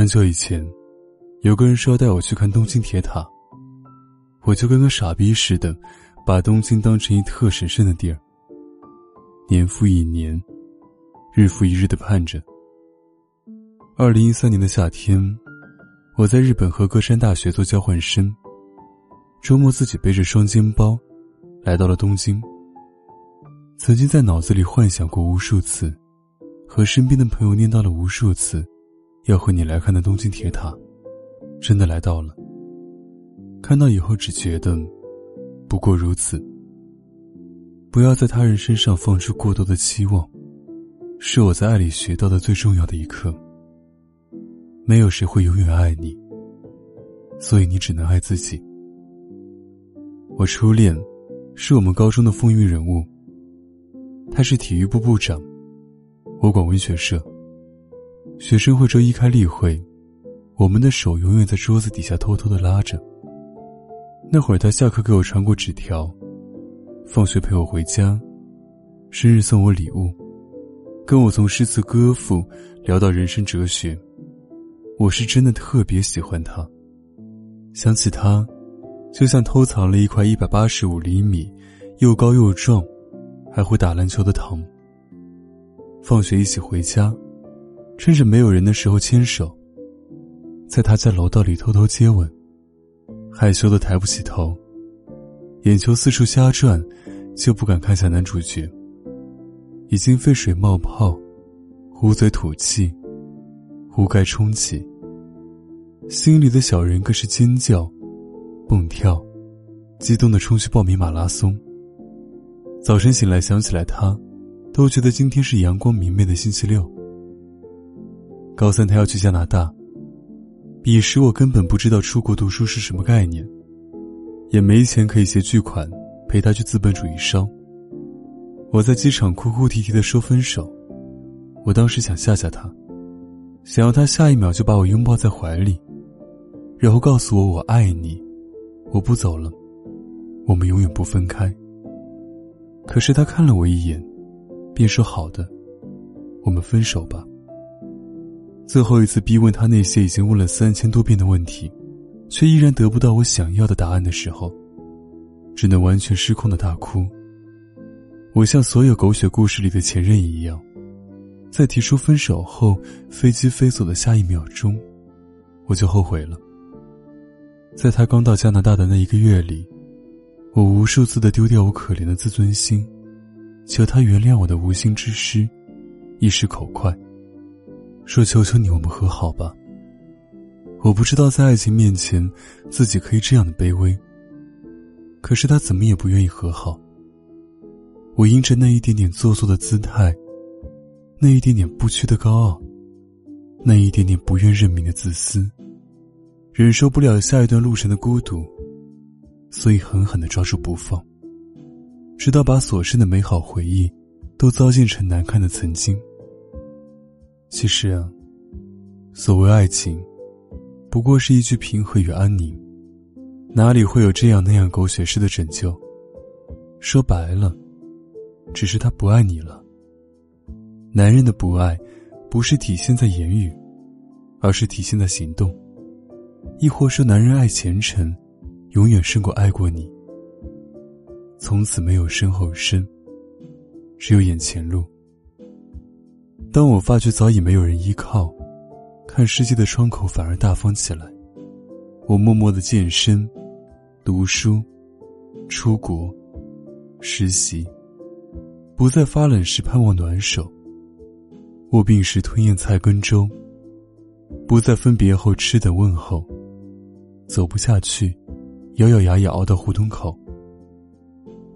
很久以前，有个人说要带我去看东京铁塔，我就跟个傻逼似的，把东京当成一特神圣的地儿。年复一年，日复一日的盼着。二零一三年的夏天，我在日本和歌山大学做交换生。周末自己背着双肩包，来到了东京。曾经在脑子里幻想过无数次，和身边的朋友念叨了无数次，要和你来看的东京铁塔，真的来到了。看到以后只觉得，不过如此。不要在他人身上放出过多的期望，是我在爱里学到的最重要的一课。没有谁会永远爱你，所以你只能爱自己。我初恋，是我们高中的风云人物。他是体育部部长，我管文学社。学生会周一开例会，我们的手永远在桌子底下偷偷的拉着。那会儿他下课给我传过纸条，放学陪我回家，生日送我礼物，跟我从诗词歌赋聊到人生哲学。我是真的特别喜欢他，想起他。就像偷藏了一块一百八十五厘米、又高又壮、还会打篮球的糖。放学一起回家，趁着没有人的时候牵手，在他家楼道里偷偷接吻，害羞的抬不起头，眼球四处瞎转，就不敢看向男主角。已经沸水冒泡，呼嘴吐气，壶盖冲起，心里的小人更是尖叫。蹦跳，激动的冲去报名马拉松。早晨醒来想起来他，都觉得今天是阳光明媚的星期六。高三他要去加拿大，彼时我根本不知道出国读书是什么概念，也没钱可以携巨款陪他去资本主义烧。我在机场哭哭啼啼的说分手，我当时想吓吓他，想要他下一秒就把我拥抱在怀里，然后告诉我我爱你。我不走了，我们永远不分开。可是他看了我一眼，便说：“好的，我们分手吧。”最后一次逼问他那些已经问了三千多遍的问题，却依然得不到我想要的答案的时候，只能完全失控的大哭。我像所有狗血故事里的前任一样，在提出分手后，飞机飞走的下一秒钟，我就后悔了。在他刚到加拿大的那一个月里，我无数次的丢掉我可怜的自尊心，求他原谅我的无心之失，一时口快，说求求你，我们和好吧。我不知道在爱情面前，自己可以这样的卑微。可是他怎么也不愿意和好。我因着那一点点做作的姿态，那一点点不屈的高傲，那一点点不愿认命的自私。忍受不了下一段路程的孤独，所以狠狠的抓住不放，直到把所剩的美好回忆都糟践成难看的曾经。其实啊，所谓爱情，不过是一句平和与安宁，哪里会有这样那样狗血式的拯救？说白了，只是他不爱你了。男人的不爱，不是体现在言语，而是体现在行动。亦或说，男人爱前程，永远胜过爱过你。从此没有身后身，只有眼前路。当我发觉早已没有人依靠，看世界的窗口反而大方起来，我默默的健身、读书、出国、实习，不再发冷时盼望暖手，卧病时吞咽菜根粥，不再分别后吃等问候。走不下去，咬咬牙也熬到胡同口。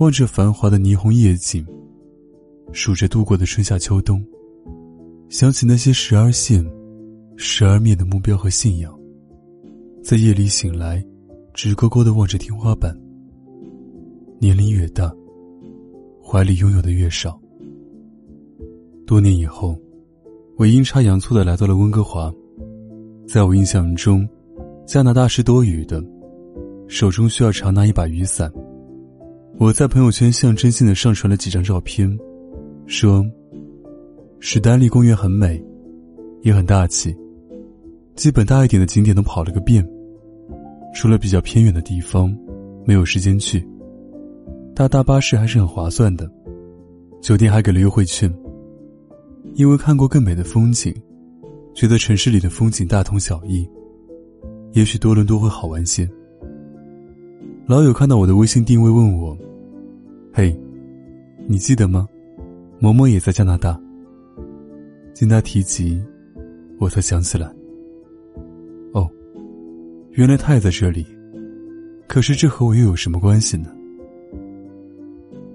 望着繁华的霓虹夜景，数着度过的春夏秋冬，想起那些时而现、时而灭的目标和信仰，在夜里醒来，直勾勾的望着天花板。年龄越大，怀里拥有的越少。多年以后，我阴差阳错的来到了温哥华。在我印象中，加拿大是多雨的，手中需要常拿一把雨伞。我在朋友圈象征性的上传了几张照片，说：“史丹利公园很美，也很大气，基本大一点的景点都跑了个遍，除了比较偏远的地方，没有时间去。搭大巴士还是很划算的，酒店还给了优惠券。因为看过更美的风景。”觉得城市里的风景大同小异，也许多伦多会好玩些。老友看到我的微信定位问我：“嘿，你记得吗？某某也在加拿大。”听他提及，我才想起来。哦，原来他也在这里。可是这和我又有什么关系呢？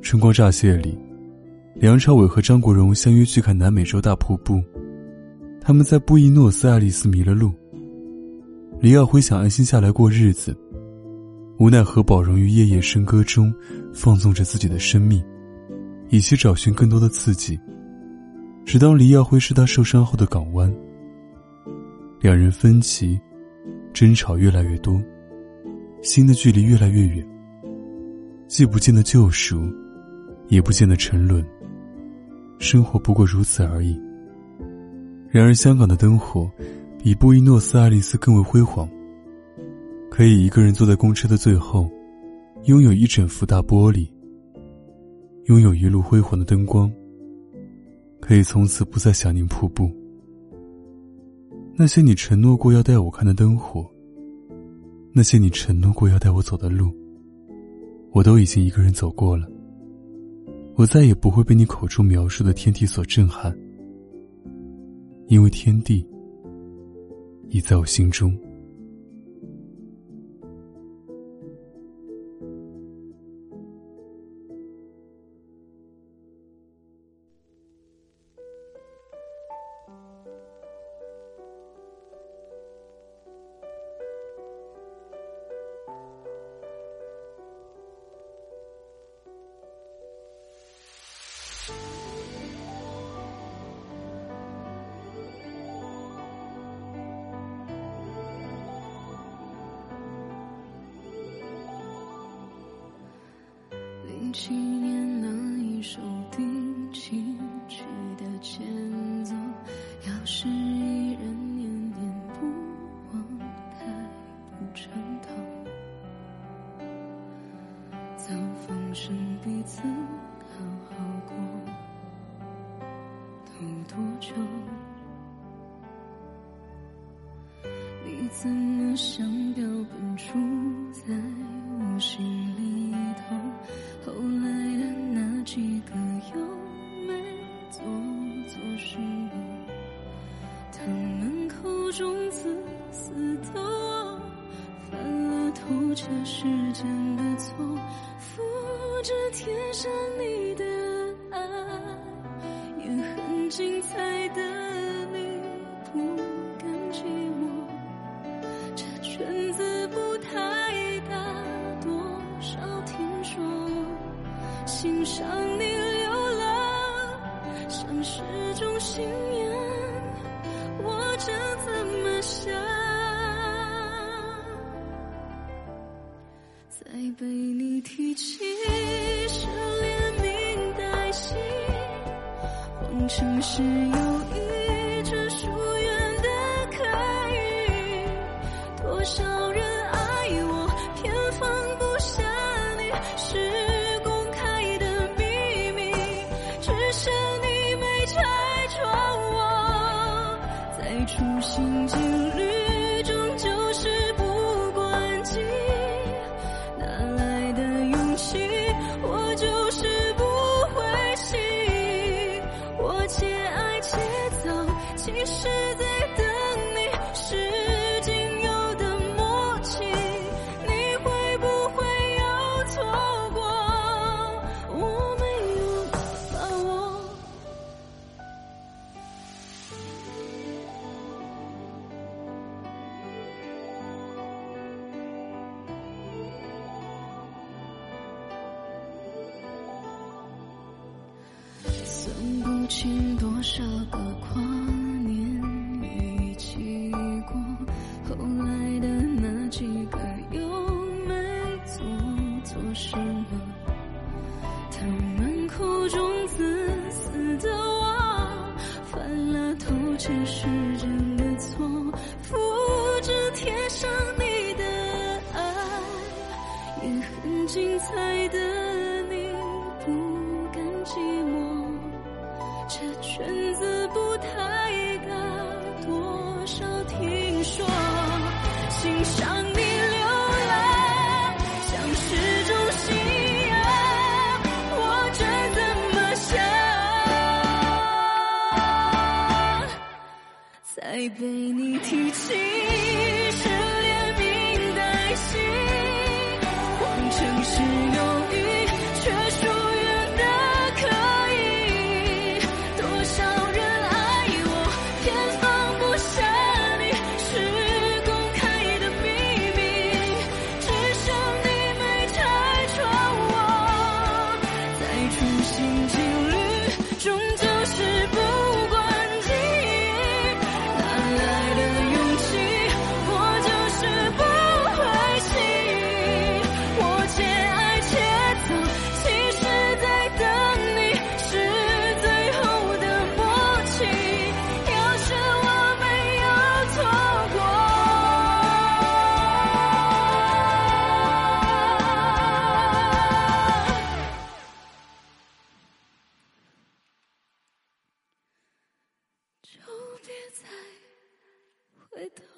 春光乍泄里，梁朝伟和张国荣相约去看南美洲大瀑布。他们在布宜诺斯艾利斯迷了路。李耀辉想安心下来过日子，无奈何宝荣于夜夜笙歌中放纵着自己的生命，以期找寻更多的刺激。只当黎耀辉是他受伤后的港湾，两人分歧，争吵越来越多，心的距离越来越远。既不见得救赎，也不见得沉沦，生活不过如此而已。然而，香港的灯火比布宜诺斯艾利斯更为辉煌。可以一个人坐在公车的最后，拥有一整幅大玻璃，拥有一路辉煌的灯光，可以从此不再想念瀑布。那些你承诺过要带我看的灯火，那些你承诺过要带我走的路，我都已经一个人走过了。我再也不会被你口中描述的天地所震撼。因为天地已在我心中。零七年那一首定情曲的前奏，要是依然念念不忘，太不称头。早放生彼此，好好过，都多久？你怎么像标本杵在我心里们口中自私的我，犯了偷窃时间的错，复制贴上你的爱，也很精彩的你不甘寂寞，这圈子不太大，多少听说。欣赏你流浪，像是种信，是是在等你是仅有的默契你会不会又错过我没有把握算不清多少个前世真的错，复制贴上你的爱，也很精彩的。with